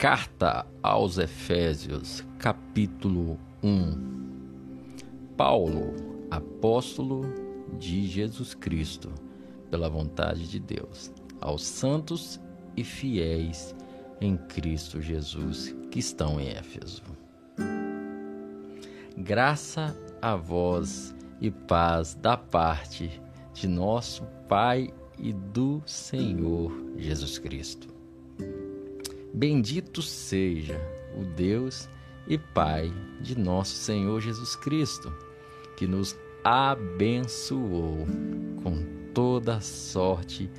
Carta aos Efésios, capítulo 1. Paulo, apóstolo de Jesus Cristo, pela vontade de Deus, aos santos e fiéis em Cristo Jesus que estão em Éfeso. Graça a vós e paz da parte de nosso Pai e do Senhor Jesus Cristo. Bendito seja o Deus e Pai de nosso Senhor Jesus Cristo, que nos abençoou com toda sorte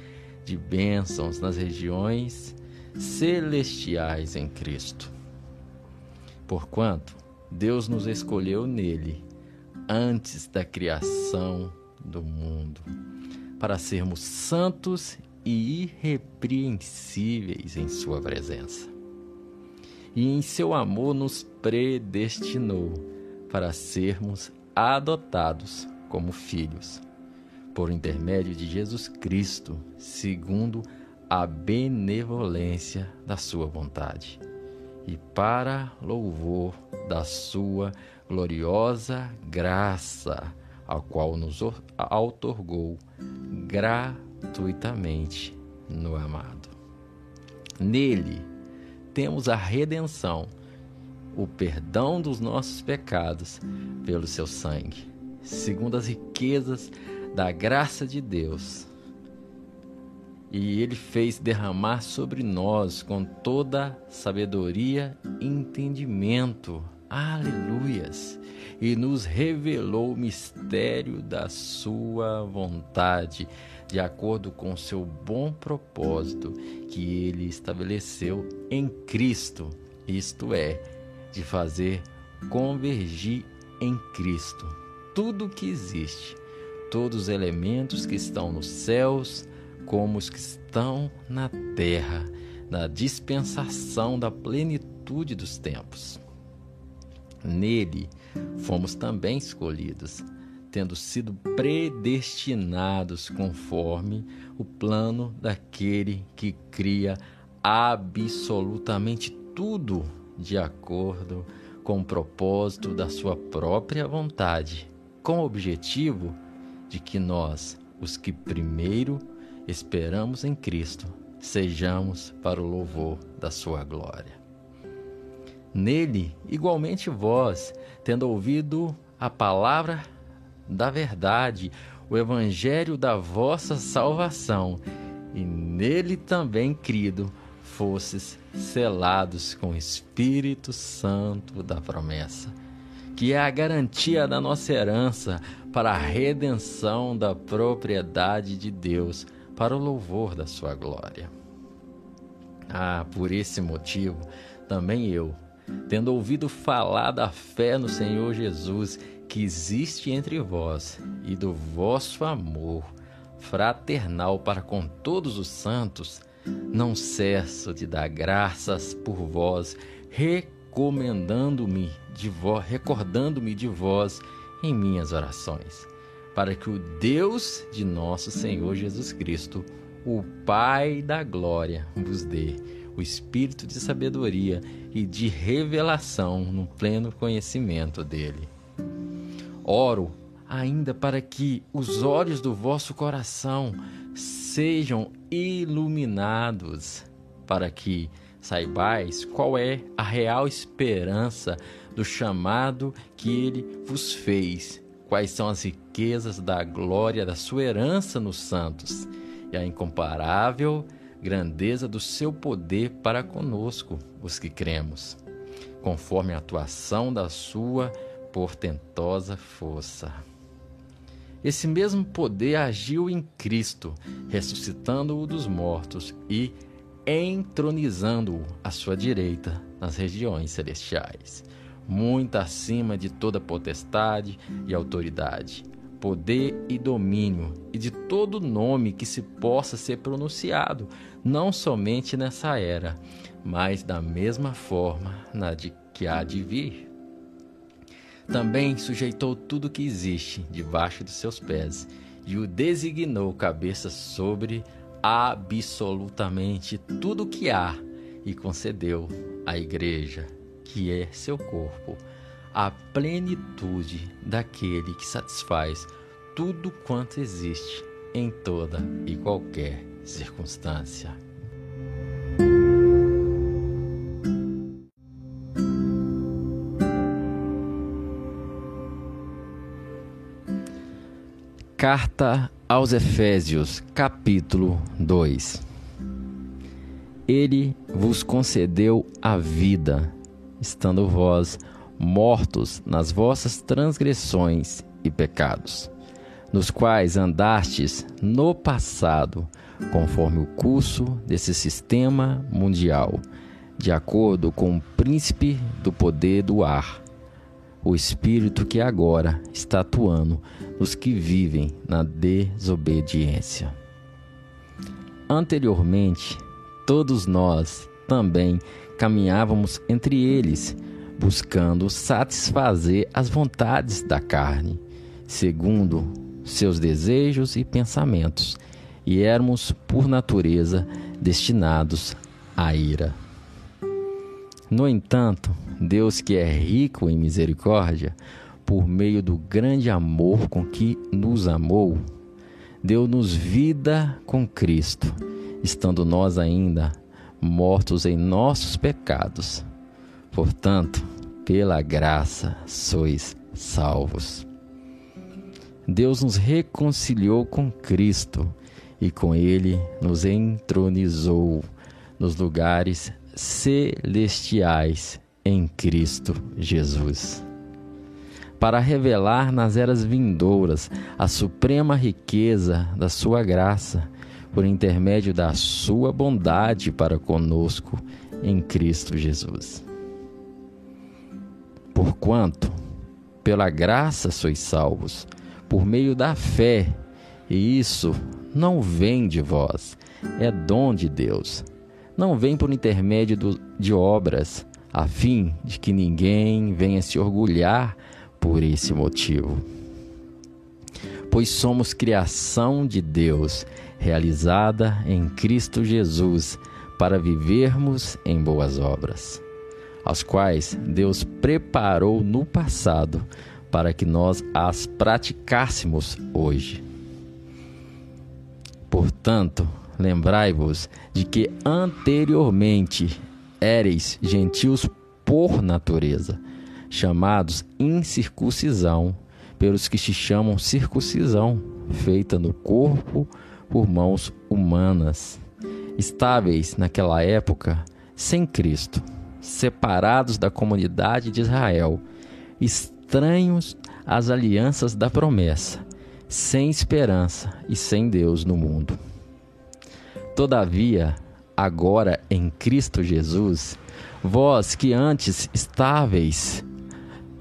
de bênçãos nas regiões celestiais em Cristo. Porquanto Deus nos escolheu nele antes da criação do mundo, para sermos santos e irrepreensíveis em Sua presença. E em seu amor nos predestinou para sermos adotados como filhos, por intermédio de Jesus Cristo, segundo a benevolência da Sua vontade, e para louvor da Sua gloriosa graça, a qual nos outorgou gratuitamente no amado. Nele temos a redenção, o perdão dos nossos pecados pelo seu sangue, segundo as riquezas da graça de Deus. E ele fez derramar sobre nós com toda sabedoria e entendimento. Aleluias! E nos revelou o mistério da sua vontade, de acordo com o seu bom propósito que ele estabeleceu em Cristo, isto é, de fazer convergir em Cristo tudo que existe, todos os elementos que estão nos céus, como os que estão na terra, na dispensação da plenitude dos tempos. Nele fomos também escolhidos tendo sido predestinados conforme o plano daquele que cria absolutamente tudo de acordo com o propósito da sua própria vontade, com o objetivo de que nós, os que primeiro esperamos em Cristo, sejamos para o louvor da sua glória. Nele, igualmente vós, tendo ouvido a palavra da verdade, o evangelho da vossa salvação, e nele também crido, fosses selados com o Espírito Santo da promessa, que é a garantia da nossa herança para a redenção da propriedade de Deus, para o louvor da sua glória. Ah, por esse motivo, também eu, tendo ouvido falar da fé no Senhor Jesus que existe entre vós e do vosso amor fraternal para com todos os santos, não cesso de dar graças por vós, recomendando-me de vós, recordando-me de vós em minhas orações, para que o Deus de nosso Senhor Jesus Cristo, o Pai da glória, vos dê o espírito de sabedoria e de revelação no pleno conhecimento dele Oro ainda para que os olhos do vosso coração sejam iluminados, para que saibais qual é a real esperança do chamado que ele vos fez, quais são as riquezas da glória da sua herança nos santos e a incomparável grandeza do seu poder para conosco, os que cremos, conforme a atuação da sua portentosa força. Esse mesmo poder agiu em Cristo, ressuscitando-o dos mortos e entronizando-o à sua direita nas regiões celestiais, muito acima de toda potestade e autoridade, poder e domínio, e de todo nome que se possa ser pronunciado, não somente nessa era, mas da mesma forma na de que há de vir. Também sujeitou tudo que existe debaixo de seus pés e o designou cabeça sobre absolutamente tudo que há e concedeu à Igreja, que é seu corpo, a plenitude daquele que satisfaz tudo quanto existe em toda e qualquer circunstância. Carta aos Efésios, capítulo 2 Ele vos concedeu a vida, estando vós mortos nas vossas transgressões e pecados, nos quais andastes no passado, conforme o curso desse sistema mundial, de acordo com o príncipe do poder do ar, o espírito que agora está atuando nos que vivem na desobediência. Anteriormente, todos nós também caminhávamos entre eles, buscando satisfazer as vontades da carne, segundo seus desejos e pensamentos, e éramos, por natureza, destinados à ira. No entanto, Deus, que é rico em misericórdia, por meio do grande amor com que nos amou, deu-nos vida com Cristo, estando nós ainda mortos em nossos pecados. Portanto, pela graça sois salvos. Deus nos reconciliou com Cristo e com Ele nos entronizou nos lugares celestiais em Cristo Jesus. Para revelar nas eras vindouras a suprema riqueza da Sua graça, por intermédio da Sua bondade para conosco em Cristo Jesus. Porquanto, pela graça sois salvos, por meio da fé, e isso não vem de vós, é dom de Deus. Não vem por intermédio do, de obras, a fim de que ninguém venha se orgulhar por esse motivo. Pois somos criação de Deus, realizada em Cristo Jesus, para vivermos em boas obras, as quais Deus preparou no passado para que nós as praticássemos hoje. Portanto, lembrai-vos de que anteriormente éreis gentios por natureza, chamados incircuncisão, pelos que se chamam circuncisão, feita no corpo por mãos humanas, estáveis naquela época sem Cristo, separados da comunidade de Israel, estranhos às alianças da promessa, sem esperança e sem Deus no mundo. Todavia, agora em Cristo Jesus, vós que antes estáveis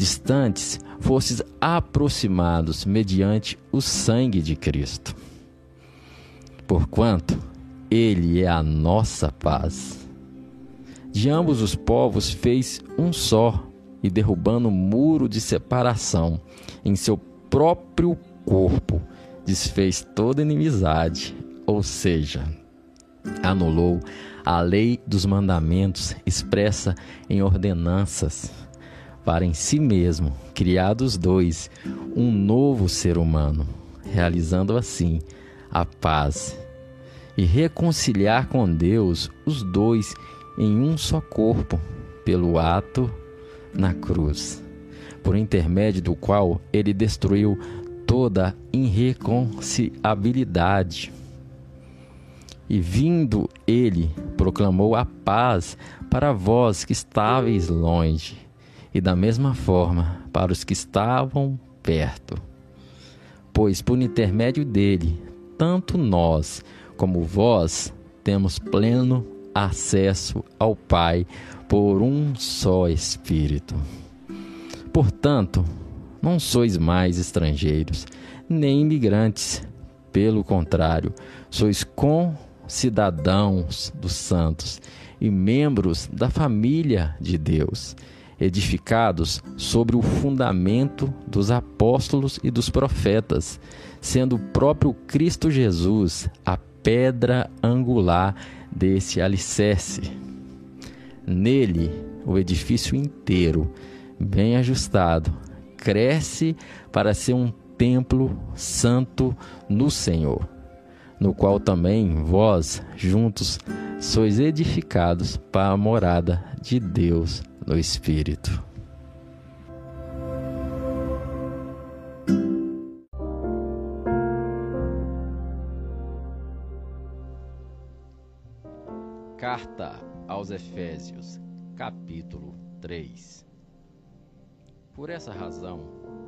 distantes, fostes aproximados mediante o sangue de Cristo. Porquanto ele é a nossa paz. De ambos os povos fez um só, e derrubando o muro de separação em seu próprio corpo, desfez toda inimizade, ou seja, anulou a lei dos mandamentos expressa em ordenanças, para em si mesmo criar dos dois um novo ser humano, realizando assim a paz e reconciliar com Deus os dois em um só corpo, pelo ato na cruz, por intermédio do qual ele destruiu toda irreconciliabilidade e vindo ele, proclamou a paz para vós que estáveis longe, e da mesma forma para os que estavam perto. Pois por intermédio dele, tanto nós como vós temos pleno acesso ao Pai por um só Espírito. Portanto, não sois mais estrangeiros, nem imigrantes. Pelo contrário, sois com cidadãos dos santos e membros da família de Deus, edificados sobre o fundamento dos apóstolos e dos profetas, sendo o próprio Cristo Jesus a pedra angular desse alicerce. Nele, o edifício inteiro, bem ajustado, cresce para ser um templo santo no Senhor, no qual também vós, juntos, sois edificados para a morada de Deus no Espírito. Carta aos Efésios, capítulo 3 Por essa razão,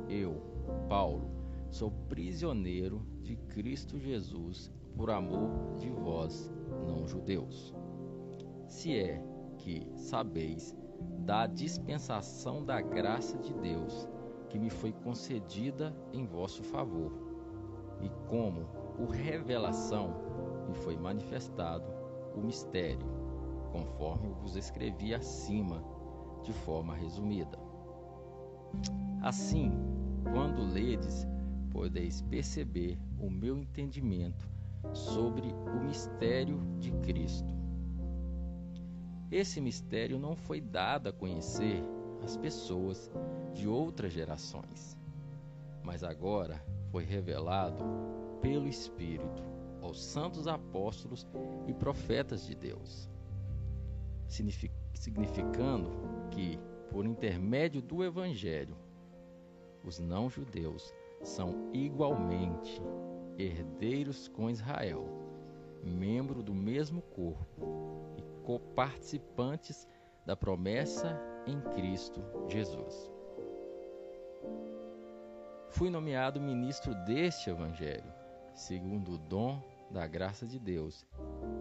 eu, Paulo, sou prisioneiro de Cristo Jesus por amor de vós, não-judeus. Se é que sabeis da dispensação da graça de Deus que me foi concedida em vosso favor, e como por revelação me foi manifestado o mistério, conforme vos escrevi acima, de forma resumida. Assim, quando ledes, podeis perceber o meu entendimento sobre o mistério de Cristo. Esse mistério não foi dado a conhecer às pessoas de outras gerações, mas agora foi revelado pelo Espírito aos santos apóstolos e profetas de Deus, significando que, por intermédio do Evangelho, os não-judeus são igualmente herdeiros com Israel, membro do mesmo corpo e coparticipantes da promessa em Cristo Jesus. Fui nomeado ministro deste Evangelho, segundo o dom da graça de Deus,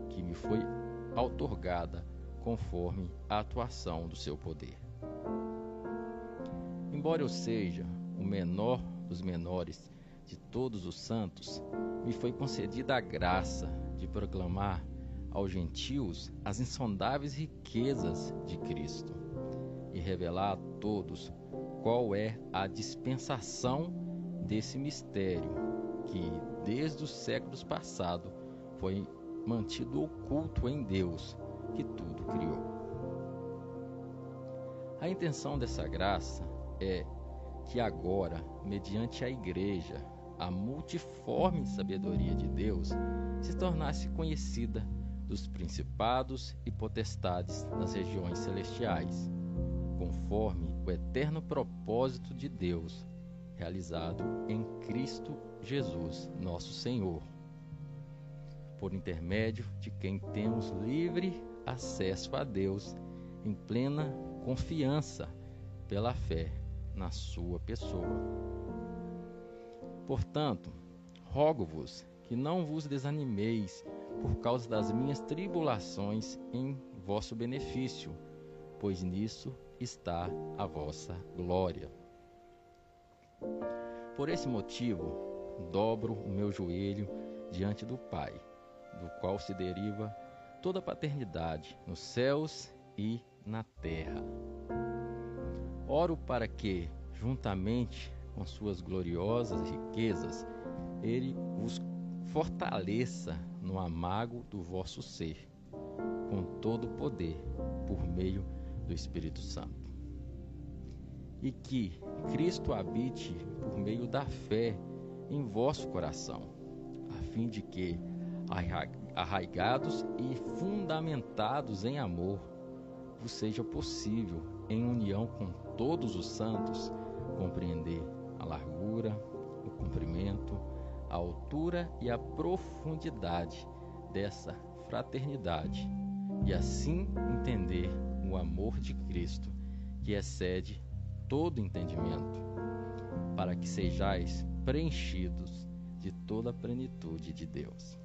que me foi outorgada conforme a atuação do seu poder. Embora eu seja o menor dos menores de todos os santos, me foi concedida a graça de proclamar aos gentios as insondáveis riquezas de Cristo e revelar a todos qual é a dispensação desse mistério que desde os séculos passados foi mantido oculto em Deus, que tudo criou. A intenção dessa graça é que agora, mediante a Igreja, a multiforme sabedoria de Deus se tornasse conhecida dos principados e potestades nas regiões celestiais, conforme o eterno propósito de Deus realizado em Cristo Jesus, nosso Senhor, por intermédio de quem temos livre acesso a Deus em plena confiança pela fé na Sua pessoa. Portanto, rogo-vos que não vos desanimeis por causa das minhas tribulações em vosso benefício, pois nisso está a vossa glória. Por esse motivo, dobro o meu joelho diante do Pai, do qual se deriva toda a paternidade nos céus e na terra. Oro para que, juntamente com suas gloriosas riquezas, ele vos fortaleça no amago do vosso ser, com todo o poder, por meio do Espírito Santo. E que Cristo habite por meio da fé em vosso coração, a fim de que, arraigados e fundamentados em amor, vos seja possível, em união com todos os santos, compreender a largura, o comprimento, a altura e a profundidade dessa fraternidade, e assim entender o amor de Cristo, que excede todo entendimento, para que sejais preenchidos de toda a plenitude de Deus.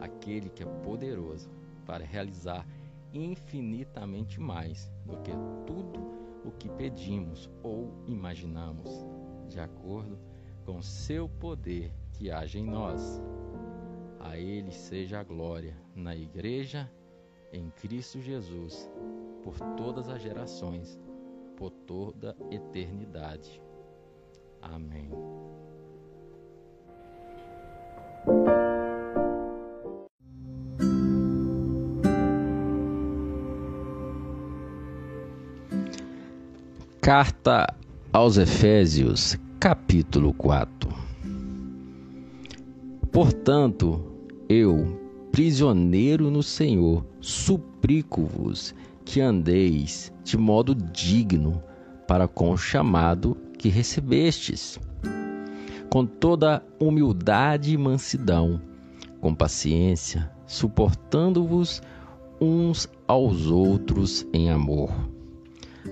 Aquele que é poderoso para realizar infinitamente mais do que tudo o que pedimos ou imaginamos, de acordo com seu poder que age em nós. A Ele seja a glória na Igreja, em Cristo Jesus, por todas as gerações por toda eternidade. Amém. Carta aos Efésios, capítulo 4. Portanto, eu, prisioneiro no Senhor, suplico-vos que andeis de modo digno para com o chamado que recebestes, com toda humildade e mansidão, com paciência, suportando-vos uns aos outros em amor,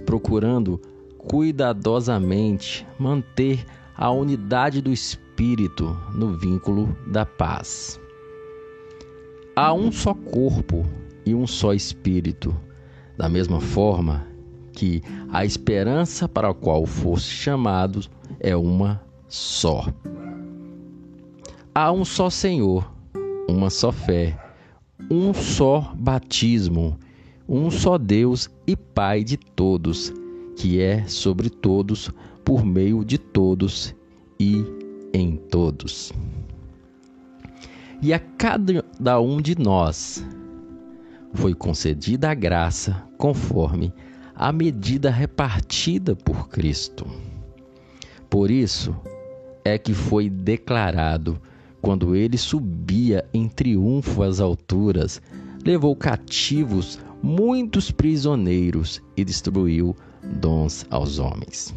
procurando cuidadosamente manter a unidade do espírito no vínculo da paz. Há um só corpo e um só espírito, da mesma forma que a esperança para a qual fosse chamado é uma só. Há um só Senhor, uma só fé, um só batismo, um só Deus e Pai de todos que é sobre todos, por meio de todos e em todos. E a cada um de nós foi concedida a graça conforme a medida repartida por Cristo. Por isso é que foi declarado quando ele subia em triunfo às alturas, levou cativos muitos prisioneiros e distribuiu dons aos homens.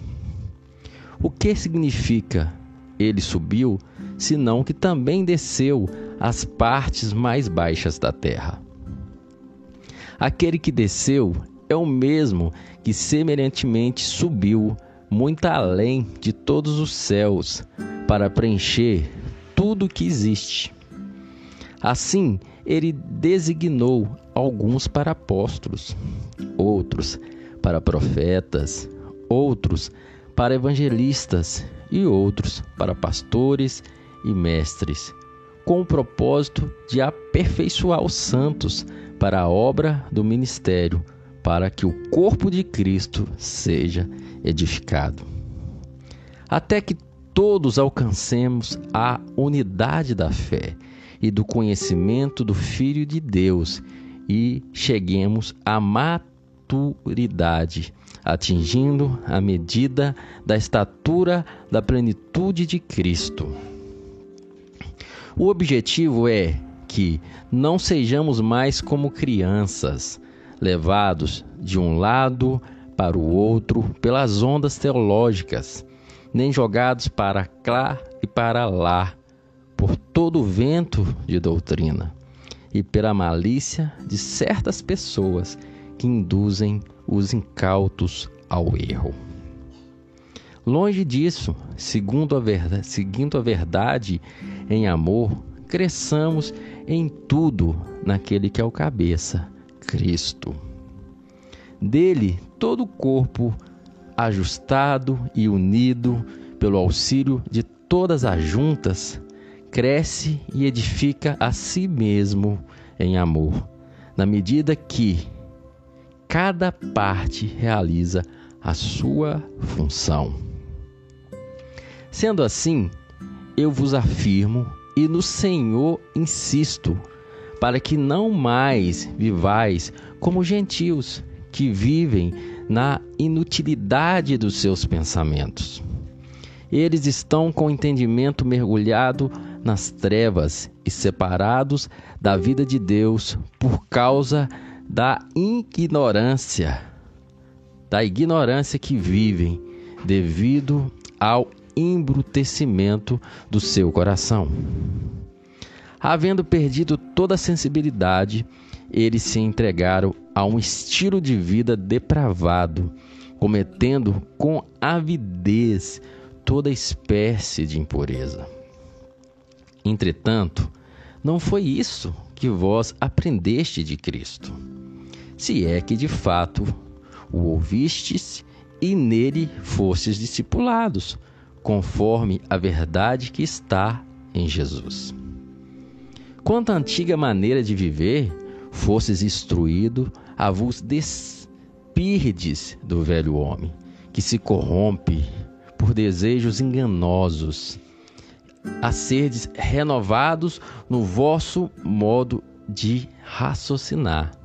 O que significa ele subiu, senão que também desceu às partes mais baixas da terra? Aquele que desceu é o mesmo que semelhantemente subiu muito além de todos os céus para preencher tudo que existe. Assim, ele designou alguns para apóstolos, outros para profetas, outros para evangelistas e outros para pastores e mestres, com o propósito de aperfeiçoar os santos para a obra do ministério, para que o corpo de Cristo seja edificado. Até que todos alcancemos a unidade da fé e do conhecimento do Filho de Deus e cheguemos à maturidade maturidade, atingindo a medida da estatura da plenitude de Cristo. O objetivo é que não sejamos mais como crianças, levados de um lado para o outro pelas ondas teológicas, nem jogados para cá e para lá por todo o vento de doutrina e pela malícia de certas pessoas que induzem os incautos ao erro. Longe disso, segundo a verdade, seguindo a verdade em amor, cresçamos em tudo naquele que é o cabeça, Cristo. Dele, todo o corpo, ajustado e unido pelo auxílio de todas as juntas, cresce e edifica a si mesmo em amor, na medida que, cada parte realiza a sua função. Sendo assim, eu vos afirmo e no Senhor insisto, para que não mais vivais como gentios que vivem na inutilidade dos seus pensamentos. Eles estão com o entendimento mergulhado nas trevas e separados da vida de Deus por causa da ignorância, da ignorância que vivem devido ao embrutecimento do seu coração. Havendo perdido toda a sensibilidade, eles se entregaram a um estilo de vida depravado, cometendo com avidez toda espécie de impureza. Entretanto, não foi isso que vós aprendeste de Cristo se é que de fato o ouvistes e nele fostes discipulados, conforme a verdade que está em Jesus. Quanto à antiga maneira de viver, fostes instruído a vos despirdes do velho homem, que se corrompe por desejos enganosos, a serdes renovados no vosso modo de raciocinar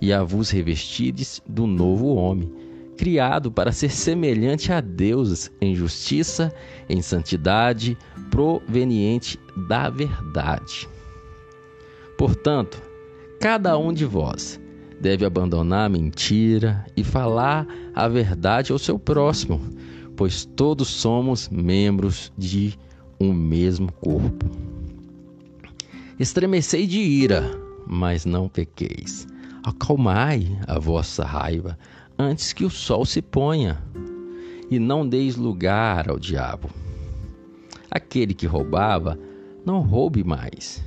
e a vos revestides do novo homem, criado para ser semelhante a Deus em justiça, em santidade, proveniente da verdade. Portanto, cada um de vós deve abandonar a mentira e falar a verdade ao seu próximo, pois todos somos membros de um mesmo corpo. Estremecei de ira, mas não pequeis. Acalmai a vossa raiva antes que o sol se ponha, e não deis lugar ao diabo. Aquele que roubava, não roube mais.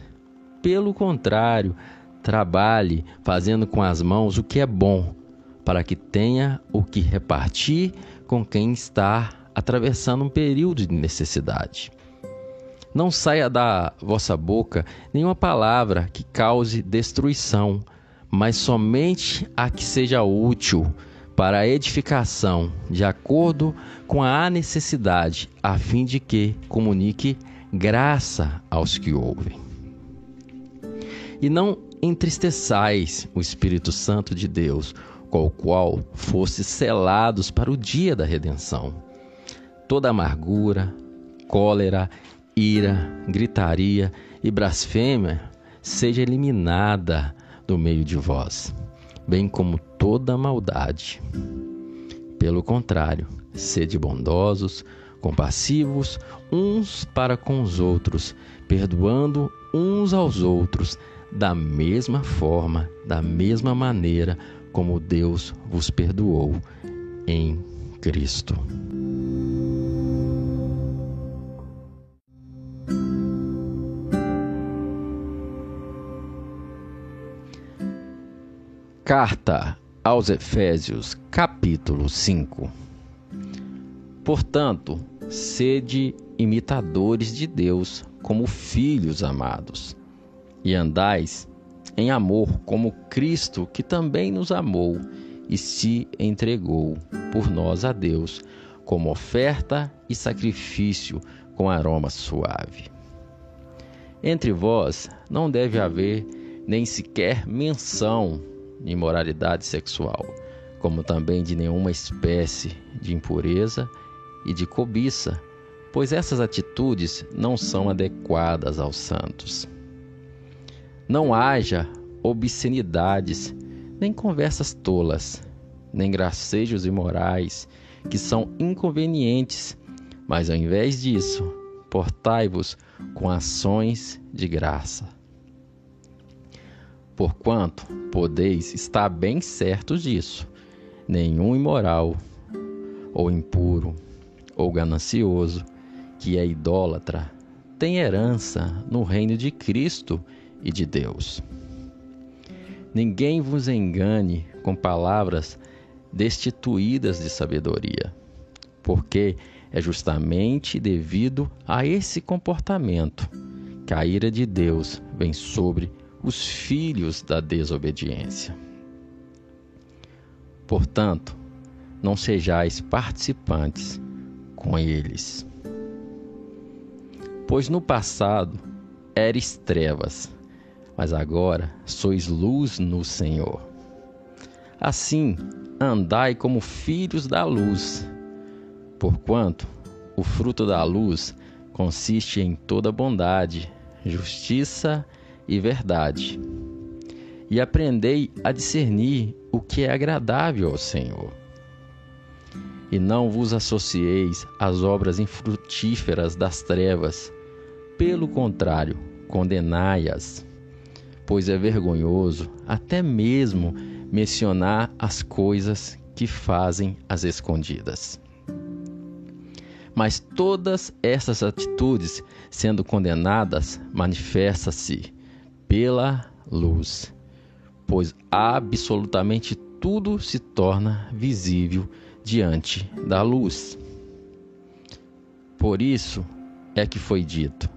Pelo contrário, trabalhe fazendo com as mãos o que é bom, para que tenha o que repartir com quem está atravessando um período de necessidade. Não saia da vossa boca nenhuma palavra que cause destruição, mas somente a que seja útil para a edificação, de acordo com a necessidade, a fim de que comunique graça aos que ouvem. E não entristeçais o Espírito Santo de Deus, com o qual fostes selados para o dia da redenção. Toda amargura, cólera, ira, gritaria e blasfêmia seja eliminada do meio de vós, bem como toda maldade. Pelo contrário, sede bondosos, compassivos uns para com os outros, perdoando uns aos outros, da mesma forma, da mesma maneira como Deus vos perdoou em Cristo. Carta aos Efésios, capítulo 5. Portanto, sede imitadores de Deus como filhos amados, e andais em amor como Cristo, que também nos amou e se entregou por nós a Deus, como oferta e sacrifício com aroma suave. Entre vós não deve haver nem sequer menção imoralidade sexual, como também de nenhuma espécie de impureza e de cobiça, pois essas atitudes não são adequadas aos santos. Não haja obscenidades, nem conversas tolas, nem gracejos imorais, que são inconvenientes, mas ao invés disso, portai-vos com ações de graça Porquanto podeis estar bem certos disso: nenhum imoral, ou impuro, ou ganancioso, que é idólatra, tem herança no reino de Cristo e de Deus. Ninguém vos engane com palavras destituídas de sabedoria, porque é justamente devido a esse comportamento que a ira de Deus vem sobre os filhos da desobediência. Portanto, não sejais participantes com eles. Pois no passado eres trevas, mas agora sois luz no Senhor. Assim, andai como filhos da luz, porquanto o fruto da luz consiste em toda bondade, justiça e e verdade. E aprendei a discernir o que é agradável ao Senhor. E não vos associeis às obras infrutíferas das trevas, pelo contrário, condenai-as, pois é vergonhoso até mesmo mencionar as coisas que fazem as escondidas. Mas todas essas atitudes, sendo condenadas, manifesta-se pela luz, pois absolutamente tudo se torna visível diante da luz. Por isso é que foi dito: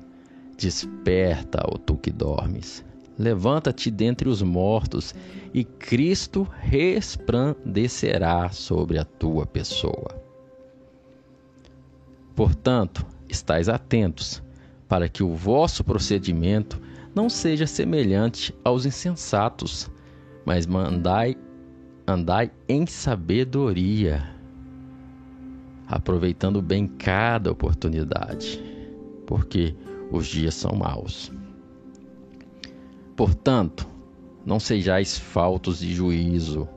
Desperta, ó tu que dormes, levanta-te dentre os mortos, e Cristo resplandecerá sobre a tua pessoa. Portanto, estais atentos, para que o vosso procedimento não seja semelhante aos insensatos, mas mandai andai em sabedoria, aproveitando bem cada oportunidade, porque os dias são maus. Portanto, não sejais faltos de juízo,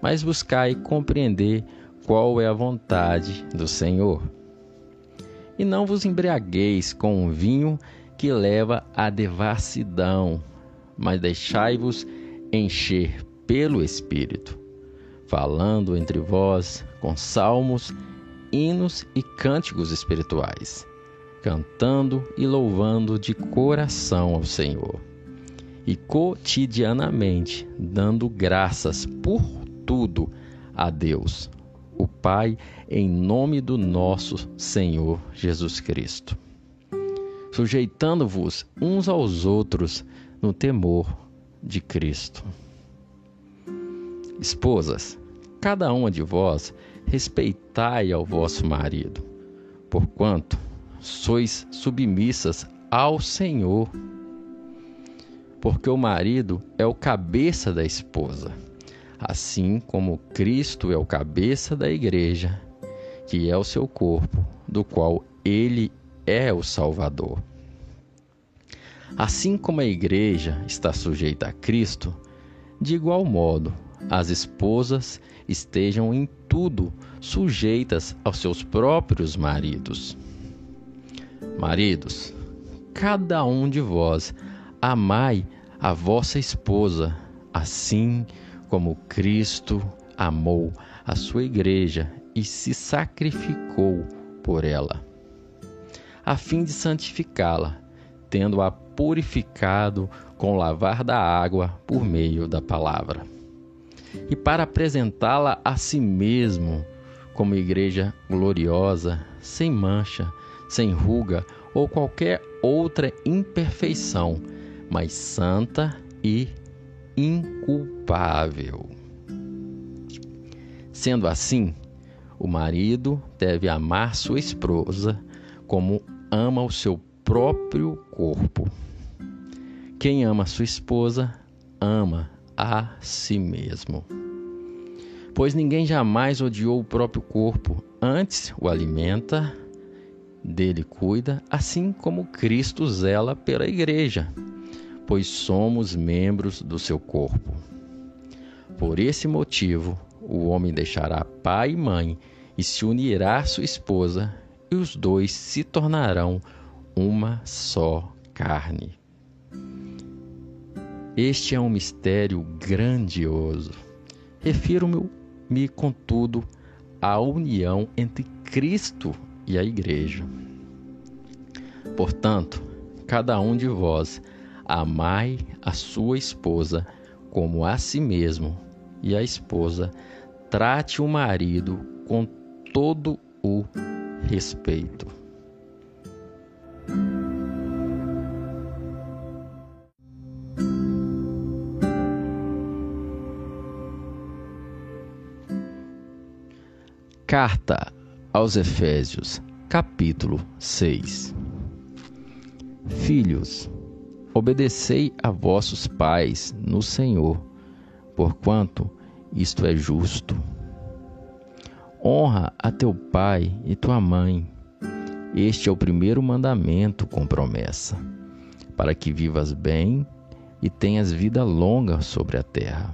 mas buscai compreender qual é a vontade do Senhor. E não vos embriagueis com o vinho que leva à devassidão, mas deixai-vos encher pelo Espírito, falando entre vós com salmos, hinos e cânticos espirituais, cantando e louvando de coração ao Senhor, e cotidianamente dando graças por tudo a Deus, o Pai, em nome do nosso Senhor Jesus Cristo. Sujeitando-vos uns aos outros no temor de Cristo. Esposas, cada uma de vós respeitai ao vosso marido, porquanto sois submissas ao Senhor. Porque o marido é o cabeça da esposa, assim como Cristo é o cabeça da igreja, que é o seu corpo, do qual ele é o Salvador. Assim como a igreja está sujeita a Cristo, de igual modo, as esposas estejam em tudo sujeitas aos seus próprios maridos. Maridos, cada um de vós amai a vossa esposa, assim como Cristo amou a sua igreja e se sacrificou por ela, a fim de santificá-la, tendo-a purificado com o lavar da água por meio da palavra e para apresentá-la a si mesmo como igreja gloriosa, sem mancha, sem ruga ou qualquer outra imperfeição, mas santa e inculpável. Sendo assim, o marido deve amar sua esposa como ama o seu próprio corpo. Quem ama sua esposa, ama a si mesmo. Pois ninguém jamais odiou o próprio corpo, antes o alimenta, dele cuida, assim como Cristo zela pela igreja, pois somos membros do seu corpo. Por esse motivo, o homem deixará pai e mãe e se unirá à sua esposa, e os dois se tornarão uma só carne. Este é um mistério grandioso. Refiro-me, contudo, à união entre Cristo e a Igreja. Portanto, cada um de vós amai a sua esposa como a si mesmo, e a esposa trate o marido com todo o respeito. Carta aos Efésios, capítulo 6 Filhos, obedecei a vossos pais no Senhor, porquanto isto é justo. Honra a teu pai e tua mãe. Este é o primeiro mandamento com promessa, para que vivas bem e tenhas vida longa sobre a terra.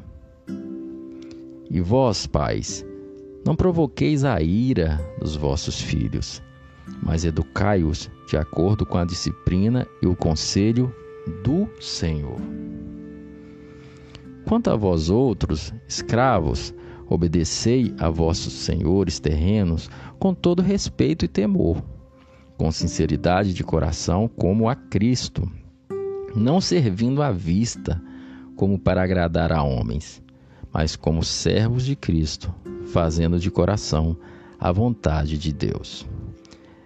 E vós, pais, não provoqueis a ira dos vossos filhos, mas educai-os de acordo com a disciplina e o conselho do Senhor. Quanto a vós outros, escravos, obedecei a vossos senhores terrenos com todo respeito e temor, com sinceridade de coração, como a Cristo, não servindo à vista, como para agradar a homens, mas como servos de Cristo, fazendo de coração a vontade de Deus.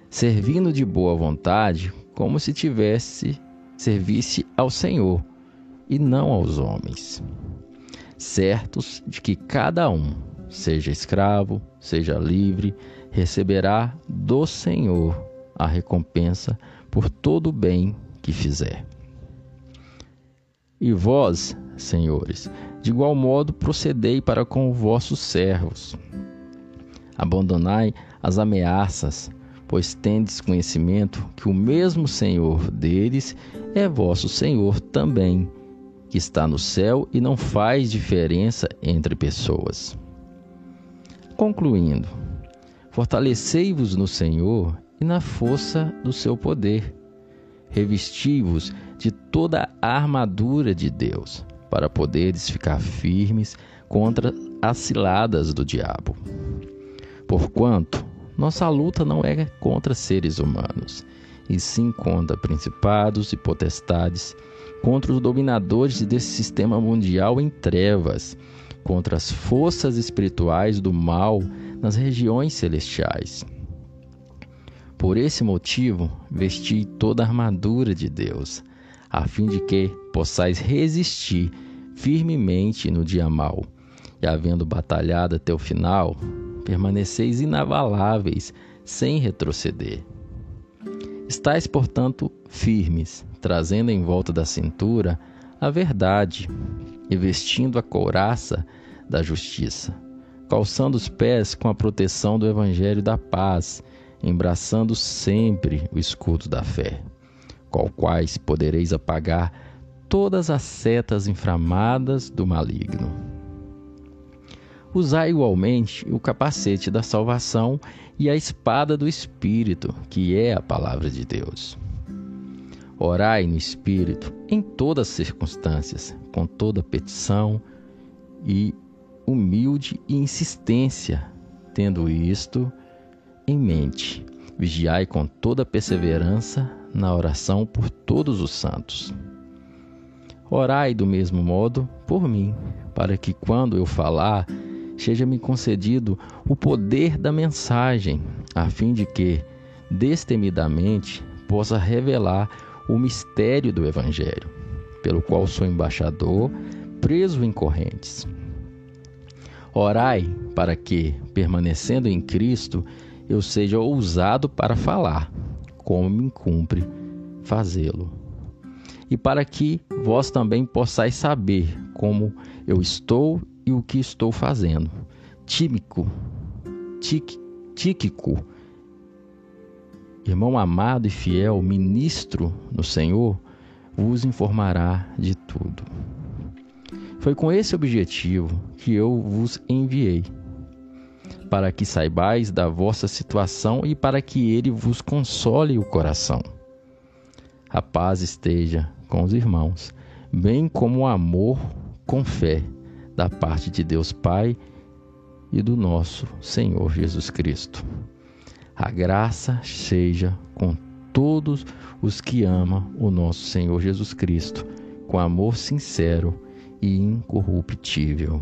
Servindo de boa vontade, como se tivesse servisse ao Senhor e não aos homens. Certos de que cada um, seja escravo, seja livre, receberá do Senhor a recompensa por todo o bem que fizer. E vós, senhores, de igual modo procedei para com vossos servos. Abandonai as ameaças, pois tendes conhecimento que o mesmo Senhor deles é vosso Senhor também, que está no céu e não faz diferença entre pessoas. Concluindo, fortalecei-vos no Senhor e na força do seu poder. Revesti-vos de toda a armadura de Deus, para poderes ficar firmes contra as ciladas do diabo. Porquanto nossa luta não é contra seres humanos, e sim contra principados e potestades, contra os dominadores desse sistema mundial em trevas, contra as forças espirituais do mal nas regiões celestiais. Por esse motivo, vesti toda a armadura de Deus, a fim de que possais resistir firmemente no dia mau, e havendo batalhado até o final, permaneceis inabaláveis, sem retroceder. Estais, portanto, firmes, trazendo em volta da cintura a verdade e vestindo a couraça da justiça, calçando os pés com a proteção do evangelho da paz, embraçando sempre o escudo da fé, com quais podereis apagar todas as setas inflamadas do maligno. Usai igualmente o capacete da salvação e a espada do Espírito, que é a palavra de Deus. Orai no Espírito em todas as circunstâncias, com toda petição e humilde insistência, tendo isto em mente. Vigiai com toda perseverança na oração por todos os santos. Orai do mesmo modo por mim, para que quando eu falar, seja-me concedido o poder da mensagem, a fim de que, destemidamente, possa revelar o mistério do Evangelho, pelo qual sou embaixador, preso em correntes. Orai para que, permanecendo em Cristo, eu seja ousado para falar, como me cumpre fazê-lo. E para que vós também possais saber como eu estou e o que estou fazendo. Tímico, Tíquico, irmão amado e fiel, ministro no Senhor, vos informará de tudo. Foi com esse objetivo que eu vos enviei, para que saibais da vossa situação e para que ele vos console o coração. A paz esteja com os irmãos, bem como o amor com fé da parte de Deus Pai e do nosso Senhor Jesus Cristo. A graça seja com todos os que amam o nosso Senhor Jesus Cristo, com amor sincero e incorruptível.